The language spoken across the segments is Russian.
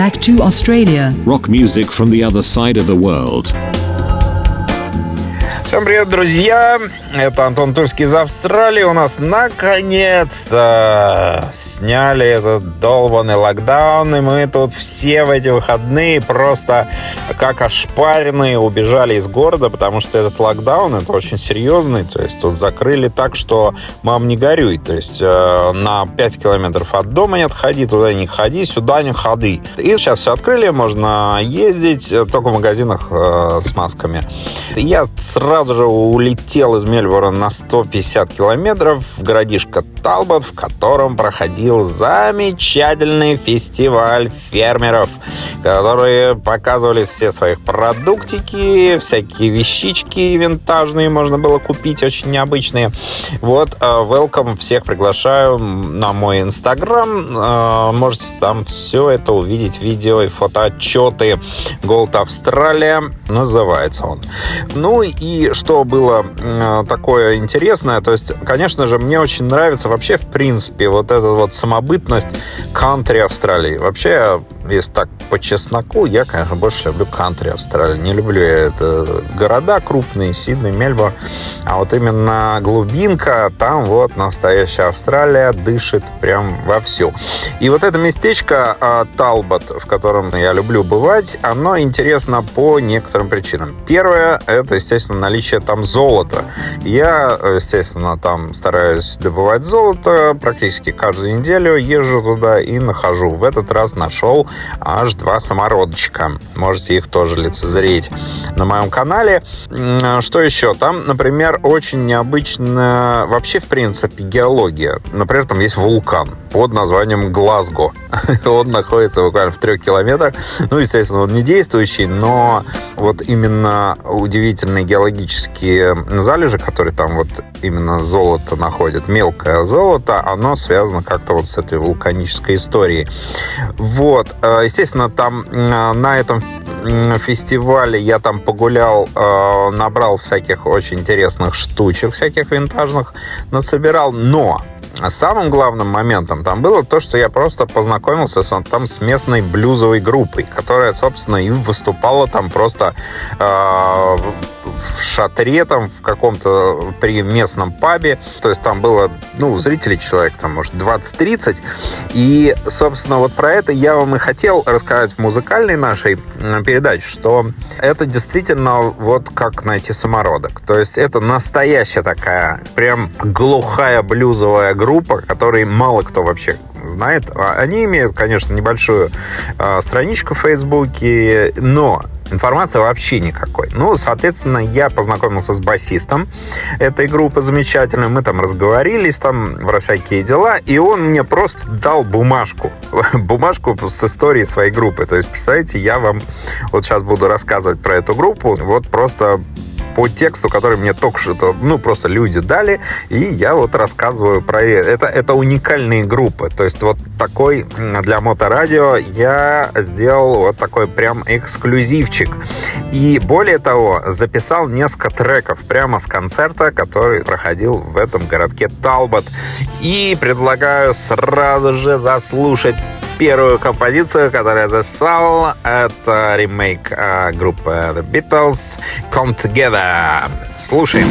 Back to Australia. Rock music from the other side of the world. Всем привет, друзья! Это Антон Тульский из Австралии. У нас наконец-то сняли этот долбанный локдаун, и мы тут все в эти выходные просто как ошпаренные убежали из города, потому что этот локдаун, это очень серьезный, то есть тут закрыли так, что мам не горюй, то есть э, на 5 километров от дома не отходи, туда не ходи, сюда не ходи. И сейчас все открыли, можно ездить, э, только в магазинах э, с масками. Я сразу сразу же улетел из Мельбурна на 150 километров в городишко Талбот, в котором проходил замечательный фестиваль фермеров, которые показывали все своих продуктики, всякие вещички винтажные можно было купить, очень необычные. Вот, э, welcome, всех приглашаю на мой инстаграм. Э, можете там все это увидеть, видео и фотоотчеты. Gold Австралия называется он. Ну и что было такое интересное, то есть, конечно же, мне очень нравится вообще, в принципе, вот эта вот самобытность кантри Австралии. Вообще, если так по чесноку, я, конечно, больше люблю кантри Австралии. Не люблю я это города крупные, Сидней, Мельбурн. А вот именно глубинка, там вот настоящая Австралия дышит прям вовсю. И вот это местечко а, Талбот, в котором я люблю бывать, оно интересно по некоторым причинам. Первое, это, естественно, наличие там золота. Я, естественно, там стараюсь добывать золото практически каждую неделю, езжу туда и нахожу. В этот раз нашел аж два самородочка. Можете их тоже лицезреть на моем канале. Что еще? Там, например, очень необычная вообще, в принципе, геология. Например, там есть вулкан под названием Глазго. Он находится буквально в трех километрах. Ну, естественно, он не действующий, но вот именно удивительные геологические залежи, которые там вот именно золото находят, мелкое золото, оно связано как-то вот с этой вулканической историей. Вот. Э, естественно, там э, на этом фестивале я там погулял, э, набрал всяких очень интересных штучек, всяких винтажных, насобирал, но самым главным моментом там было то, что я просто познакомился там с местной блюзовой группой, которая, собственно, и выступала там просто э, в шатре там в каком-то при местном пабе. То есть там было, ну, зрителей человек там, может, 20-30. И, собственно, вот про это я вам и хотел рассказать в музыкальной нашей передаче, что это действительно вот как найти самородок. То есть это настоящая такая прям глухая блюзовая группа, которой мало кто вообще знает. А они имеют, конечно, небольшую э, страничку в Фейсбуке, но информации вообще никакой. Ну, соответственно, я познакомился с басистом этой группы замечательной. Мы там разговорились там про всякие дела, и он мне просто дал бумажку. Бумажку с историей своей группы. То есть, представляете, я вам вот сейчас буду рассказывать про эту группу. Вот просто по тексту, который мне только что, ну, просто люди дали, и я вот рассказываю про это. Это уникальные группы. То есть вот такой для моторадио я сделал вот такой прям эксклюзивчик. И более того, записал несколько треков прямо с концерта, который проходил в этом городке Талбот. И предлагаю сразу же заслушать первую композицию, которую я записал. Это ремейк э, группы The Beatles Come Together. Слушаем.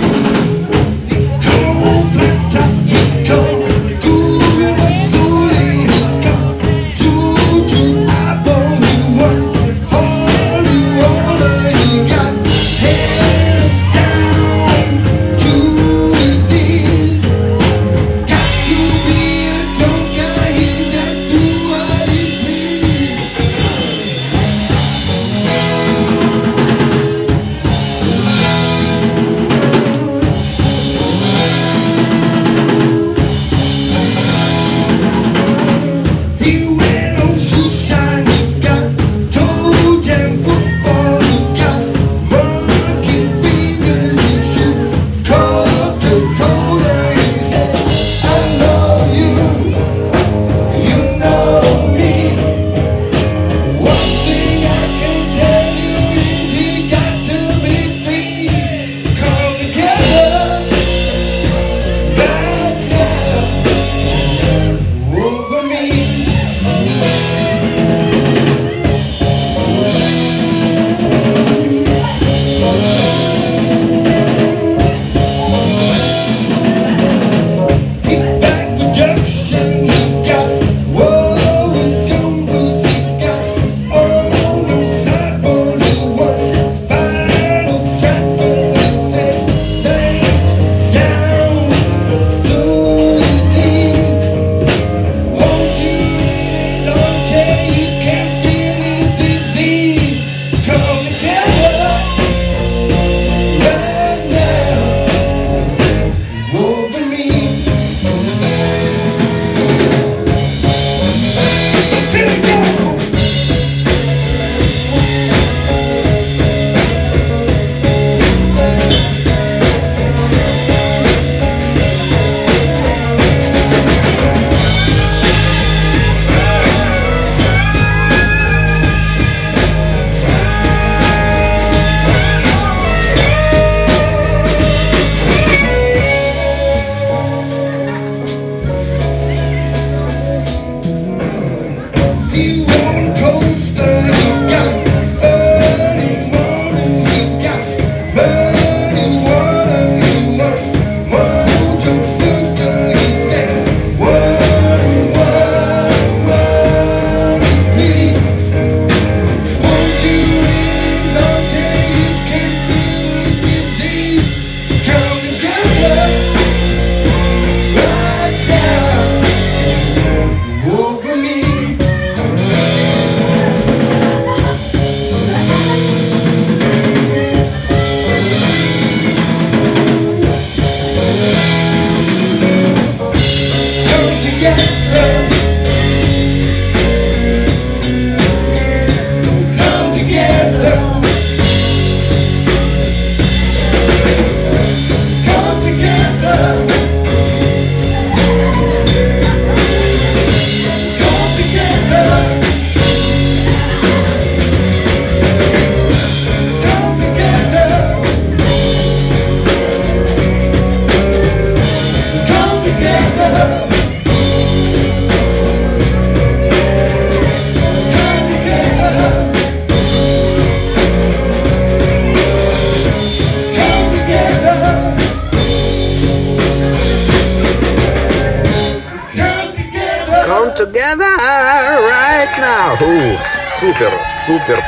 Супер,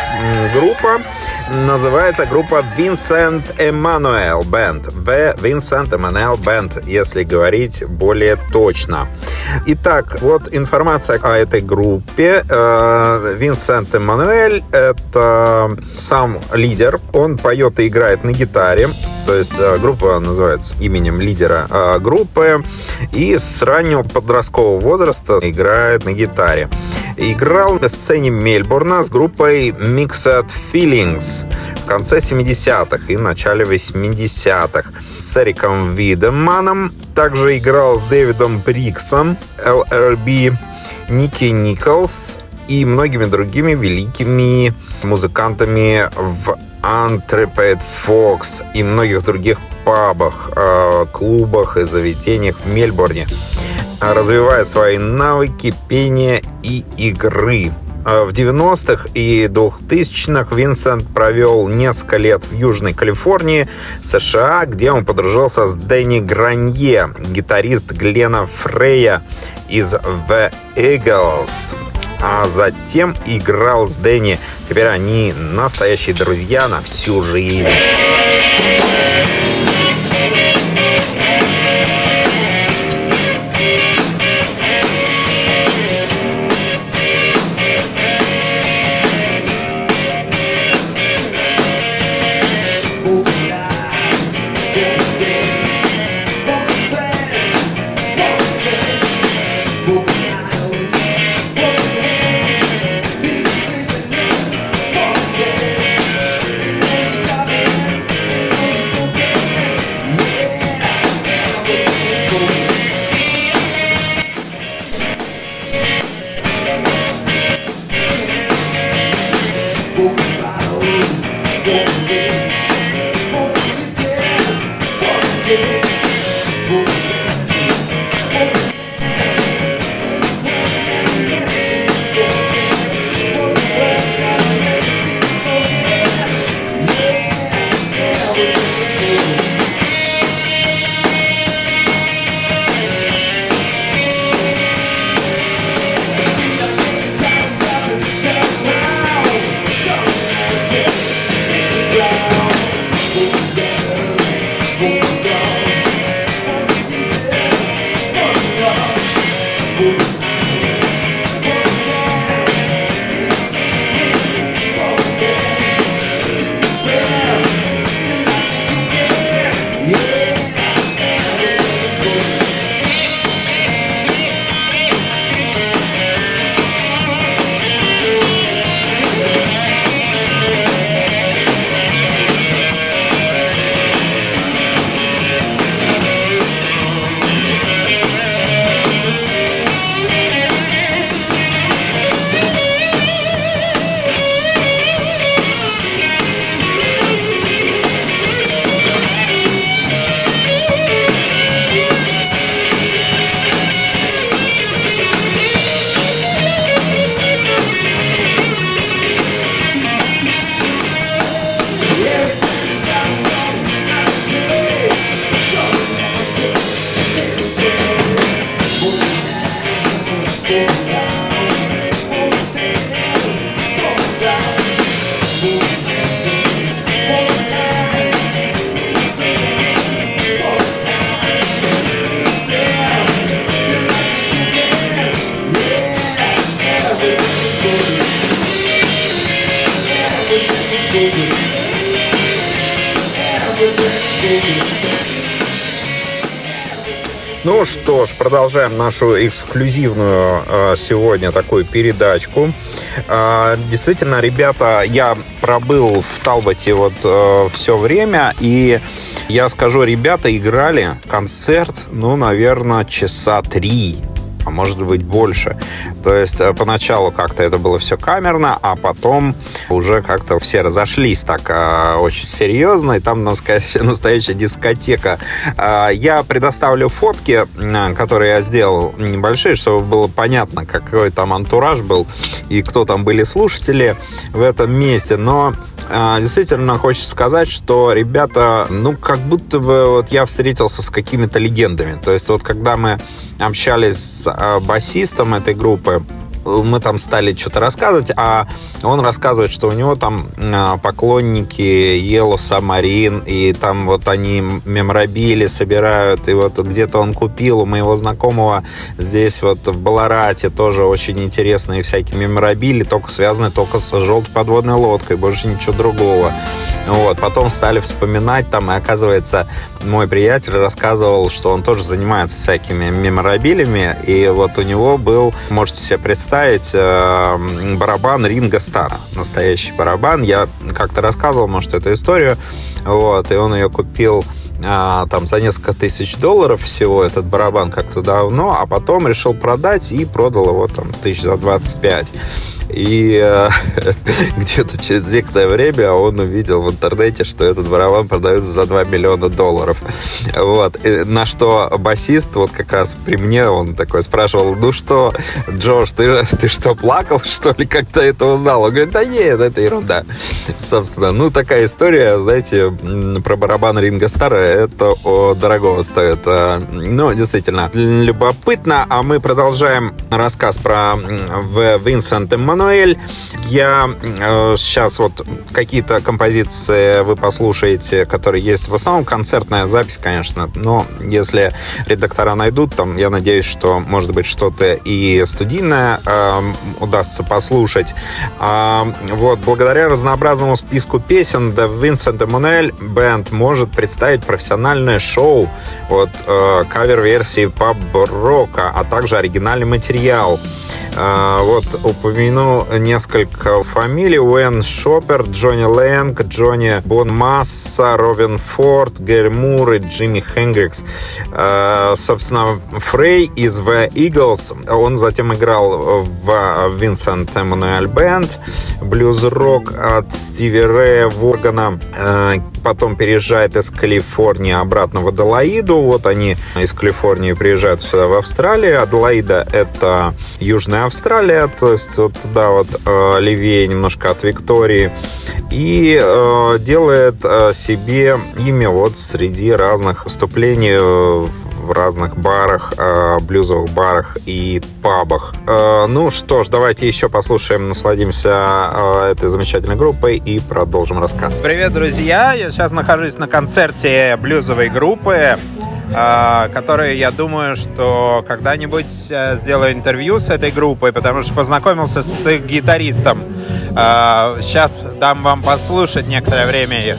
группа. Называется группа Vincent Emanuel Band. В Vincent Emanuel Band, если говорить более точно. Итак, вот информация о этой группе. Винсент Эммануэль — это сам лидер. Он поет и играет на гитаре. То есть э, группа называется именем лидера э, группы. И с раннего подросткового возраста играет на гитаре. Играл на сцене Мельбурна с группой Mixed Feelings в конце 70-х и начале 80-х. С Эриком Видеманом также играл с Дэвидом Бриксом, LRB, Ники Николс и многими другими великими музыкантами в Антрепет Фокс и многих других пабах, э, клубах и заведениях в Мельбурне, развивая свои навыки пения и игры. Э, в 90-х и 2000-х Винсент провел несколько лет в Южной Калифорнии, США, где он подружился с Дэнни Гранье, гитарист Глена Фрея из The Eagles а затем играл с Дэнни. Теперь они настоящие друзья на всю жизнь. Продолжаем нашу эксклюзивную э, сегодня такую передачку. Э, действительно, ребята, я пробыл в Талботе вот э, все время, и я скажу, ребята играли концерт, ну, наверное, часа три а может быть больше. То есть э, поначалу как-то это было все камерно, а потом уже как-то все разошлись так э, очень серьезно, и там настоящая дискотека. Э, я предоставлю фотки, которые я сделал небольшие, чтобы было понятно, какой там антураж был и кто там были слушатели в этом месте. Но действительно хочется сказать, что ребята, ну, как будто бы вот я встретился с какими-то легендами. То есть вот когда мы общались с басистом этой группы, мы там стали что-то рассказывать, а он рассказывает, что у него там а, поклонники Yellow Submarine, и там вот они меморабили собирают, и вот где-то он купил у моего знакомого здесь вот в Баларате тоже очень интересные всякие меморабили, только связаны только с желтой подводной лодкой, больше ничего другого. Вот. Потом стали вспоминать там, и оказывается, мой приятель рассказывал, что он тоже занимается всякими меморабилями, и вот у него был, можете себе представить, э, барабан Ринга Стара, настоящий барабан. Я как-то рассказывал, может, эту историю, вот, и он ее купил а, там за несколько тысяч долларов всего этот барабан как-то давно, а потом решил продать и продал его там тысяч за 25. И э, где-то через некоторое время он увидел в интернете, что этот барабан продается за 2 миллиона долларов. Вот. И на что басист, вот как раз при мне, он такой спрашивал, ну что, Джош, ты, ты что, плакал, что ли, ты это узнал? Он говорит, да нет, это ерунда. Собственно, ну такая история, знаете, про барабан Ринга Стара, это о, дорогого стоит. А, ну, действительно, любопытно. А мы продолжаем рассказ про Винсента Эммануэля Эммануэль. Я э, сейчас вот какие-то композиции вы послушаете, которые есть. В основном концертная запись, конечно, но если редактора найдут, там, я надеюсь, что, может быть, что-то и студийное э, удастся послушать. А, вот, благодаря разнообразному списку песен The Vincent Emmanuel Band может представить профессиональное шоу, вот, э, кавер-версии паб-рока, а также оригинальный материал. А, вот несколько фамилий. Уэн Шопер, Джонни Лэнг, Джонни Бон Масса, Робин Форд, Гэри Мур и Джимми Хендрикс. А, собственно, Фрей из The Eagles. Он затем играл в Vincent Эммануэль Бэнд, блюз-рок от Стиви Рэя Воргана. Потом переезжает из Калифорнии обратно в Аделаиду. Вот они из Калифорнии приезжают сюда, в Австралию. Аделаида — это южная Австралия, то есть вот туда вот э, левее немножко от Виктории, и э, делает э, себе имя вот среди разных выступлений в разных барах, э, блюзовых барах и пабах. Э, ну что ж, давайте еще послушаем, насладимся э, этой замечательной группой и продолжим рассказ. Привет, друзья! Я сейчас нахожусь на концерте блюзовой группы которые я думаю, что когда-нибудь сделаю интервью с этой группой, потому что познакомился с их гитаристом. Сейчас дам вам послушать некоторое время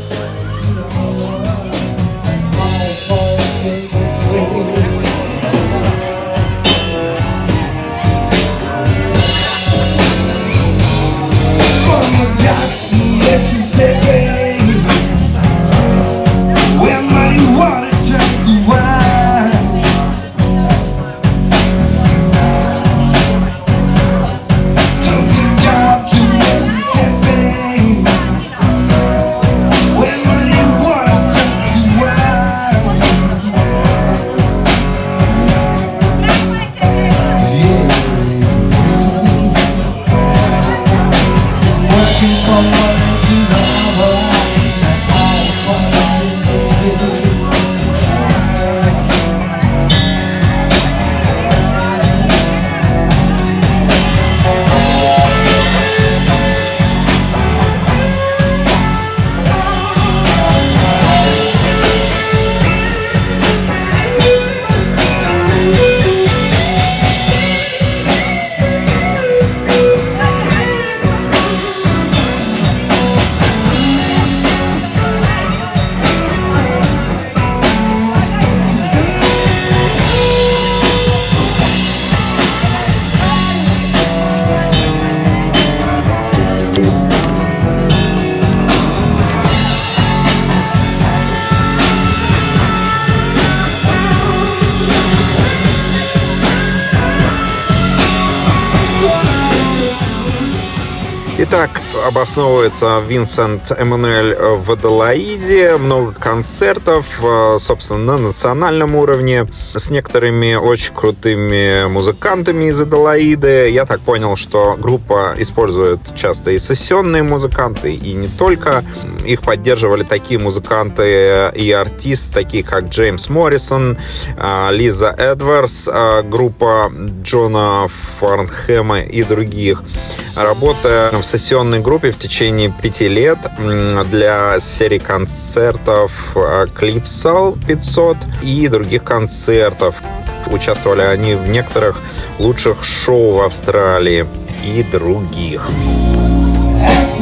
обосновывается Винсент Эммануэль в Аделаиде. Много концертов, э, собственно, на национальном уровне с некоторыми очень крутыми музыкантами из Аделаиды. Я так понял, что группа использует часто и сессионные музыканты, и не только. Их поддерживали такие музыканты и артисты, такие как Джеймс Моррисон, э, Лиза Эдвардс, э, группа Джона Фарнхэма и других. Работая в сессионной группе в течение пяти лет для серии концертов Клипсал 500 и других концертов. Участвовали они в некоторых лучших шоу в Австралии и других. Ask.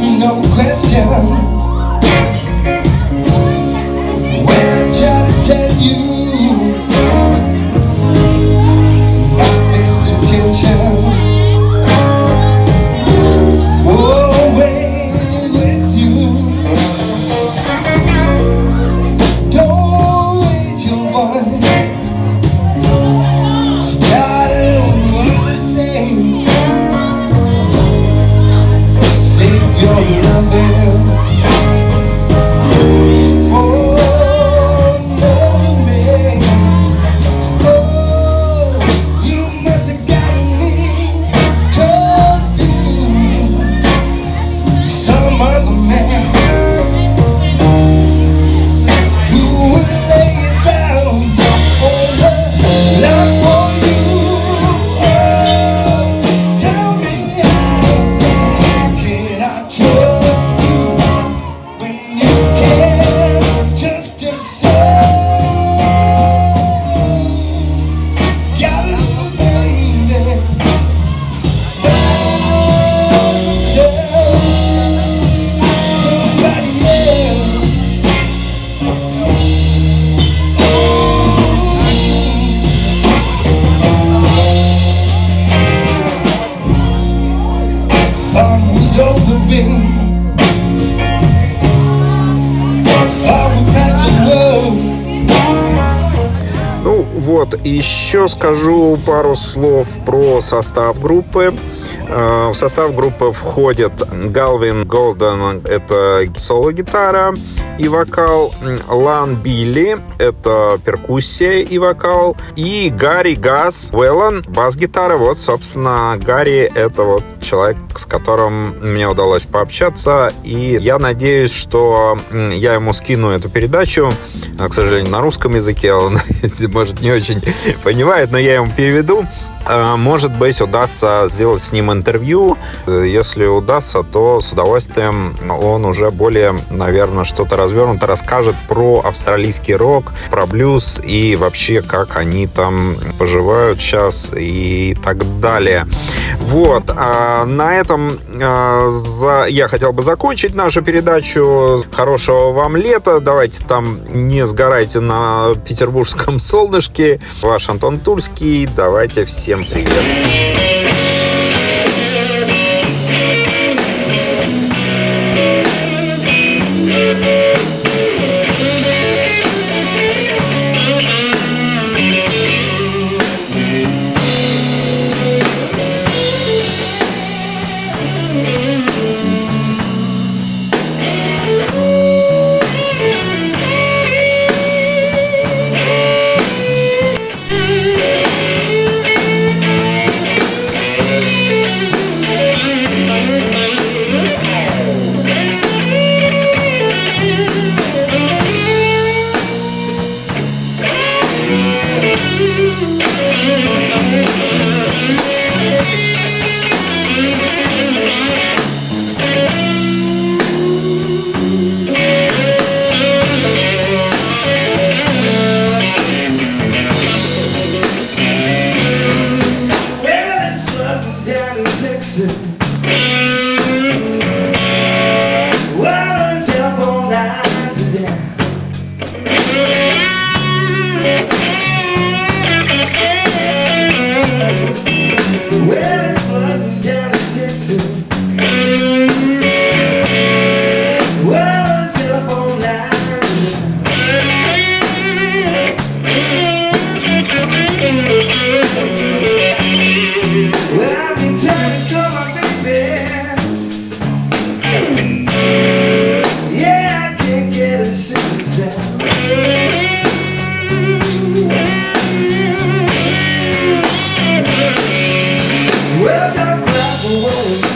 Еще скажу пару слов про состав группы. Э, в состав группы входит Галвин Голден, это соло-гитара и вокал, Лан Билли, это перкуссия и вокал, и Гарри Газ Уэллон, бас-гитара. Вот, собственно, Гарри — это вот человек, с которым мне удалось пообщаться, и я надеюсь, что я ему скину эту передачу, к сожалению, на русском языке, он, может, не очень понимает, но я ему переведу. Э, может быть, удастся сделать с ним интервью. Э, если удастся, то с удовольствием он уже более, наверное, что-то развернуто расскажет про австралийский рок, про блюз и вообще, как они там поживают сейчас и так далее. Вот. А на этом э, я хотел бы закончить нашу передачу. Хорошего вам лета. Давайте там не сгорайте на петербургском солнышке. Ваш Антон Тульский. Давайте все Всем привет! away.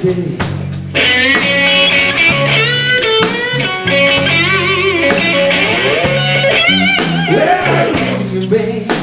Yeah, Where you.